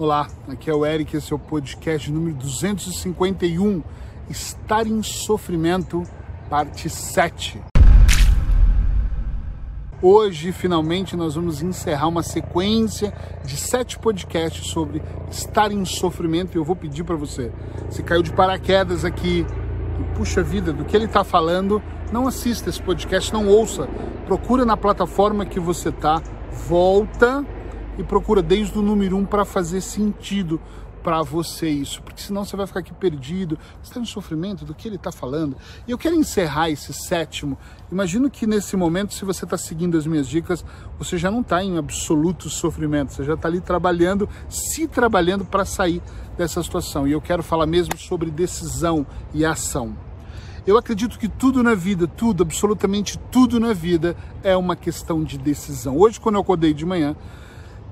Olá, aqui é o Eric, esse é o podcast número 251, Estar em Sofrimento, parte 7. Hoje, finalmente, nós vamos encerrar uma sequência de sete podcasts sobre estar em sofrimento e eu vou pedir para você, se caiu de paraquedas aqui, puxa vida, do que ele está falando, não assista esse podcast, não ouça, procura na plataforma que você tá, volta e procura desde o número um para fazer sentido para você isso, porque senão você vai ficar aqui perdido, você está em sofrimento do que ele está falando. E eu quero encerrar esse sétimo. Imagino que nesse momento, se você está seguindo as minhas dicas, você já não está em absoluto sofrimento, você já está ali trabalhando, se trabalhando para sair dessa situação. E eu quero falar mesmo sobre decisão e ação. Eu acredito que tudo na vida, tudo, absolutamente tudo na vida é uma questão de decisão. Hoje, quando eu acordei de manhã,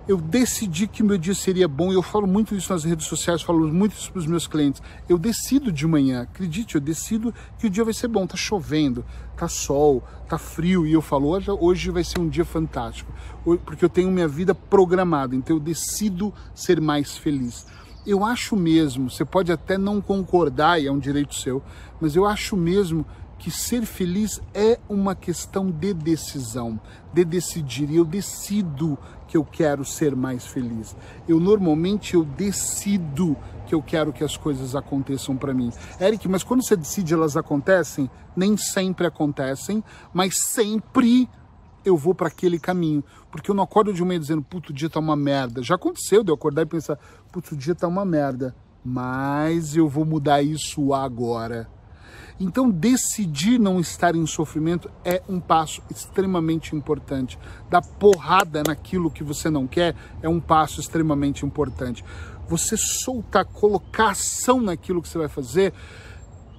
eu decidi que meu dia seria bom, e eu falo muito isso nas redes sociais, falo muito isso para os meus clientes. Eu decido de manhã, acredite, eu decido que o dia vai ser bom. Tá chovendo, tá sol, tá frio, e eu falo, hoje, hoje vai ser um dia fantástico, porque eu tenho minha vida programada, então eu decido ser mais feliz. Eu acho mesmo, você pode até não concordar, e é um direito seu, mas eu acho mesmo que ser feliz é uma questão de decisão, de decidir. E eu decido que eu quero ser mais feliz. Eu normalmente eu decido que eu quero que as coisas aconteçam para mim. Eric, mas quando você decide elas acontecem? Nem sempre acontecem, mas sempre eu vou para aquele caminho. Porque eu não acordo de manhã dizendo, puto, o dia tá uma merda. Já aconteceu de eu acordar e pensar, puto, o dia tá uma merda. Mas eu vou mudar isso agora. Então, decidir não estar em sofrimento é um passo extremamente importante. Dar porrada naquilo que você não quer é um passo extremamente importante. Você soltar, colocar ação naquilo que você vai fazer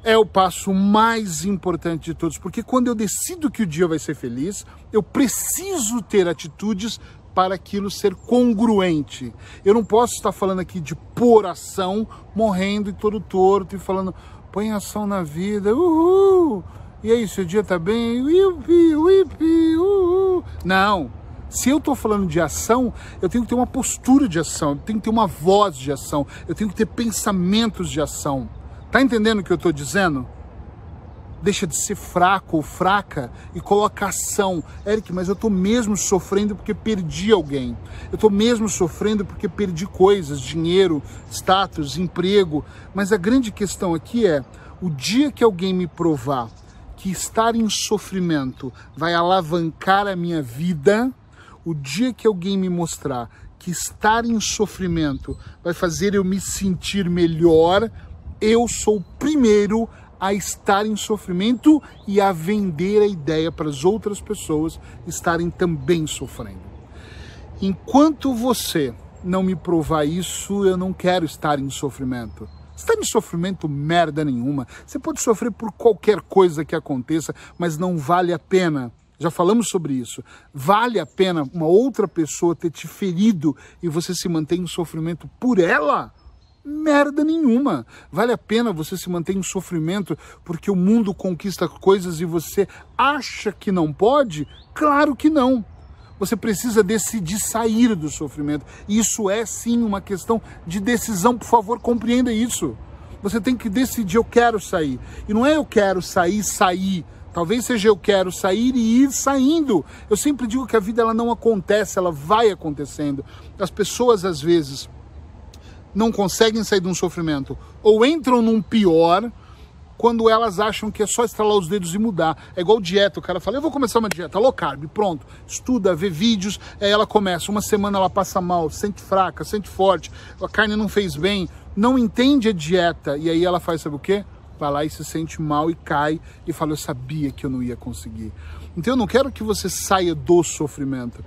é o passo mais importante de todos, porque quando eu decido que o dia vai ser feliz, eu preciso ter atitudes para aquilo ser congruente. Eu não posso estar falando aqui de por ação, morrendo e todo torto e falando, põe ação na vida, uhul! E aí, seu dia tá bem? Uipi, uipi, uhul! Não. Se eu estou falando de ação, eu tenho que ter uma postura de ação, eu tenho que ter uma voz de ação, eu tenho que ter pensamentos de ação. Tá entendendo o que eu estou dizendo? Deixa de ser fraco ou fraca e coloca ação. Eric, mas eu estou mesmo sofrendo porque perdi alguém. Eu estou mesmo sofrendo porque perdi coisas, dinheiro, status, emprego. Mas a grande questão aqui é: o dia que alguém me provar que estar em sofrimento vai alavancar a minha vida, o dia que alguém me mostrar que estar em sofrimento vai fazer eu me sentir melhor, eu sou o primeiro a estar em sofrimento e a vender a ideia para as outras pessoas estarem também sofrendo. Enquanto você não me provar isso, eu não quero estar em sofrimento. Estar em sofrimento merda nenhuma. Você pode sofrer por qualquer coisa que aconteça, mas não vale a pena. Já falamos sobre isso. Vale a pena uma outra pessoa ter te ferido e você se mantém em sofrimento por ela? Merda nenhuma. Vale a pena você se manter em sofrimento porque o mundo conquista coisas e você acha que não pode? Claro que não. Você precisa decidir sair do sofrimento. Isso é sim uma questão de decisão, por favor, compreenda isso. Você tem que decidir eu quero sair. E não é eu quero sair, sair. Talvez seja eu quero sair e ir saindo. Eu sempre digo que a vida ela não acontece, ela vai acontecendo. As pessoas às vezes não conseguem sair de um sofrimento ou entram num pior quando elas acham que é só estralar os dedos e mudar. É igual dieta, o cara fala, eu vou começar uma dieta low carb, pronto. Estuda, vê vídeos, aí ela começa, uma semana ela passa mal, sente fraca, sente forte, a carne não fez bem, não entende a dieta, e aí ela faz, sabe o quê? Vai lá e se sente mal e cai e fala, eu sabia que eu não ia conseguir. Então eu não quero que você saia do sofrimento.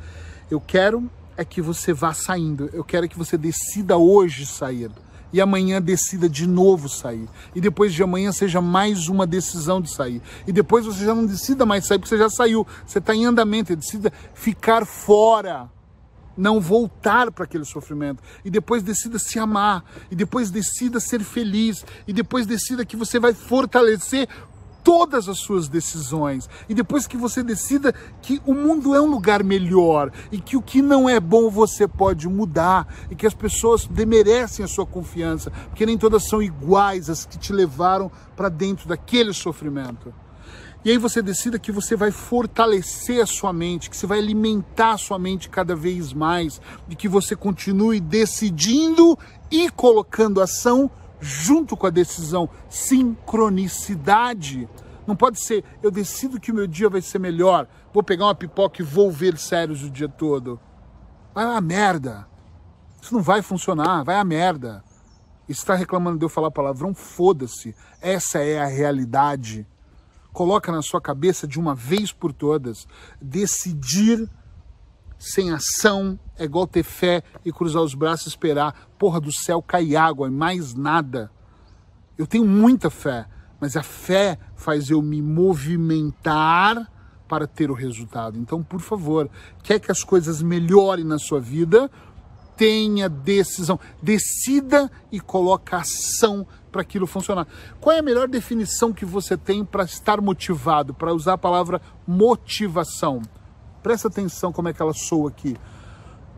Eu quero é que você vá saindo. Eu quero que você decida hoje sair. E amanhã decida de novo sair. E depois de amanhã seja mais uma decisão de sair. E depois você já não decida mais sair, porque você já saiu. Você está em andamento. Decida ficar fora. Não voltar para aquele sofrimento. E depois decida se amar. E depois decida ser feliz. E depois decida que você vai fortalecer todas as suas decisões. E depois que você decida que o mundo é um lugar melhor e que o que não é bom você pode mudar e que as pessoas demerecem a sua confiança, porque nem todas são iguais as que te levaram para dentro daquele sofrimento. E aí você decida que você vai fortalecer a sua mente, que você vai alimentar a sua mente cada vez mais, e que você continue decidindo e colocando ação junto com a decisão, sincronicidade. Não pode ser, eu decido que o meu dia vai ser melhor, vou pegar uma pipoca e vou ver séries o dia todo. Vai a merda. Isso não vai funcionar, vai a merda. E está reclamando de eu falar palavrão? Foda-se. Essa é a realidade. Coloca na sua cabeça de uma vez por todas. Decidir sem ação é igual ter fé e cruzar os braços e esperar, porra do céu, cair água e mais nada. Eu tenho muita fé, mas a fé faz eu me movimentar para ter o resultado. Então, por favor, quer que as coisas melhorem na sua vida? Tenha decisão, decida e coloque ação para aquilo funcionar. Qual é a melhor definição que você tem para estar motivado, para usar a palavra motivação? Presta atenção como é que ela soa aqui.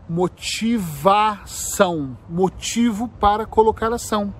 Motivação, motivo para colocar ação.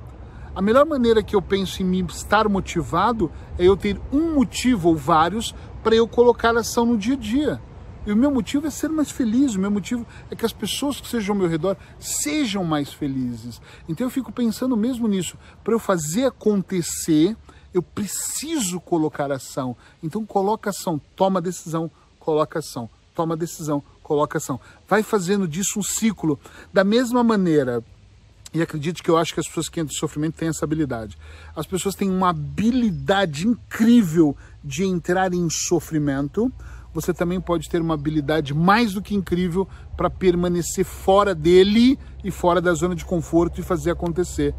A melhor maneira que eu penso em me estar motivado é eu ter um motivo ou vários para eu colocar ação no dia a dia. E o meu motivo é ser mais feliz, o meu motivo é que as pessoas que sejam ao meu redor sejam mais felizes. Então eu fico pensando mesmo nisso. Para eu fazer acontecer, eu preciso colocar ação. Então coloca ação, toma decisão, coloca ação toma decisão, coloca ação. Vai fazendo disso um ciclo. Da mesma maneira, e acredite que eu acho que as pessoas que entram em sofrimento têm essa habilidade. As pessoas têm uma habilidade incrível de entrar em sofrimento. Você também pode ter uma habilidade mais do que incrível para permanecer fora dele e fora da zona de conforto e fazer acontecer.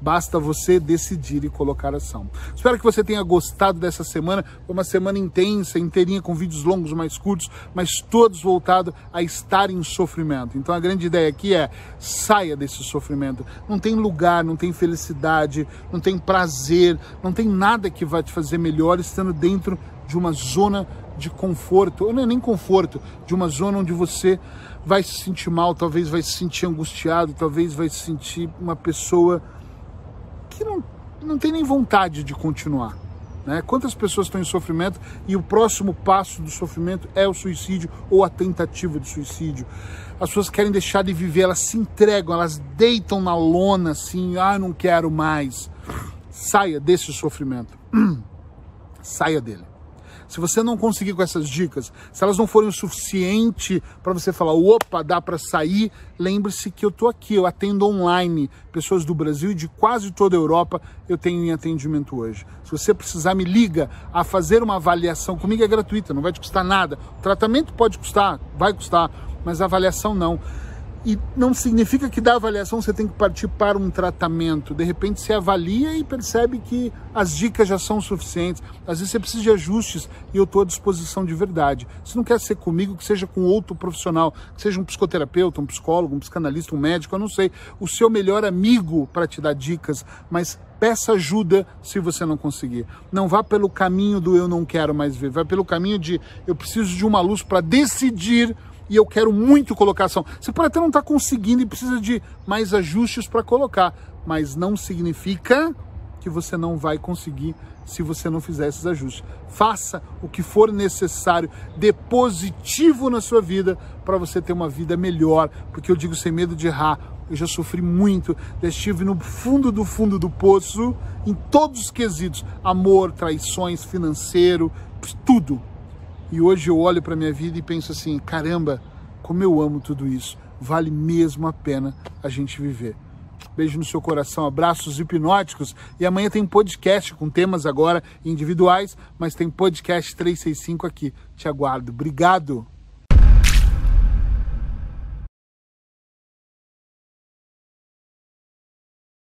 Basta você decidir e colocar ação. Espero que você tenha gostado dessa semana. Foi uma semana intensa, inteirinha, com vídeos longos, mais curtos, mas todos voltados a estar em sofrimento. Então a grande ideia aqui é saia desse sofrimento. Não tem lugar, não tem felicidade, não tem prazer, não tem nada que vai te fazer melhor estando dentro de uma zona de conforto, ou não é nem conforto, de uma zona onde você vai se sentir mal, talvez vai se sentir angustiado, talvez vai se sentir uma pessoa que não, não tem nem vontade de continuar. Né? Quantas pessoas estão em sofrimento e o próximo passo do sofrimento é o suicídio ou a tentativa de suicídio? As pessoas querem deixar de viver, elas se entregam, elas deitam na lona assim, ah, não quero mais. Saia desse sofrimento. Saia dele. Se você não conseguir com essas dicas, se elas não forem o suficiente para você falar, opa, dá para sair, lembre-se que eu estou aqui, eu atendo online pessoas do Brasil e de quase toda a Europa eu tenho em atendimento hoje. Se você precisar, me liga a fazer uma avaliação comigo, é gratuita, não vai te custar nada. O tratamento pode custar, vai custar, mas a avaliação não. E não significa que da avaliação você tem que partir para um tratamento. De repente você avalia e percebe que as dicas já são suficientes. Às vezes você precisa de ajustes e eu estou à disposição de verdade. Se não quer ser comigo, que seja com outro profissional, que seja um psicoterapeuta, um psicólogo, um psicanalista, um médico, eu não sei, o seu melhor amigo para te dar dicas, mas peça ajuda se você não conseguir. Não vá pelo caminho do eu não quero mais ver, vá pelo caminho de eu preciso de uma luz para decidir e eu quero muito colocação. Você pode até não estar tá conseguindo e precisa de mais ajustes para colocar, mas não significa que você não vai conseguir se você não fizer esses ajustes. Faça o que for necessário, dê positivo na sua vida para você ter uma vida melhor, porque eu digo sem medo de errar. Eu já sofri muito, já estive no fundo do fundo do poço, em todos os quesitos: amor, traições, financeiro, tudo. E hoje eu olho para minha vida e penso assim: caramba, como eu amo tudo isso. Vale mesmo a pena a gente viver. Beijo no seu coração, abraços hipnóticos. E amanhã tem podcast com temas agora individuais, mas tem podcast 365 aqui. Te aguardo. Obrigado.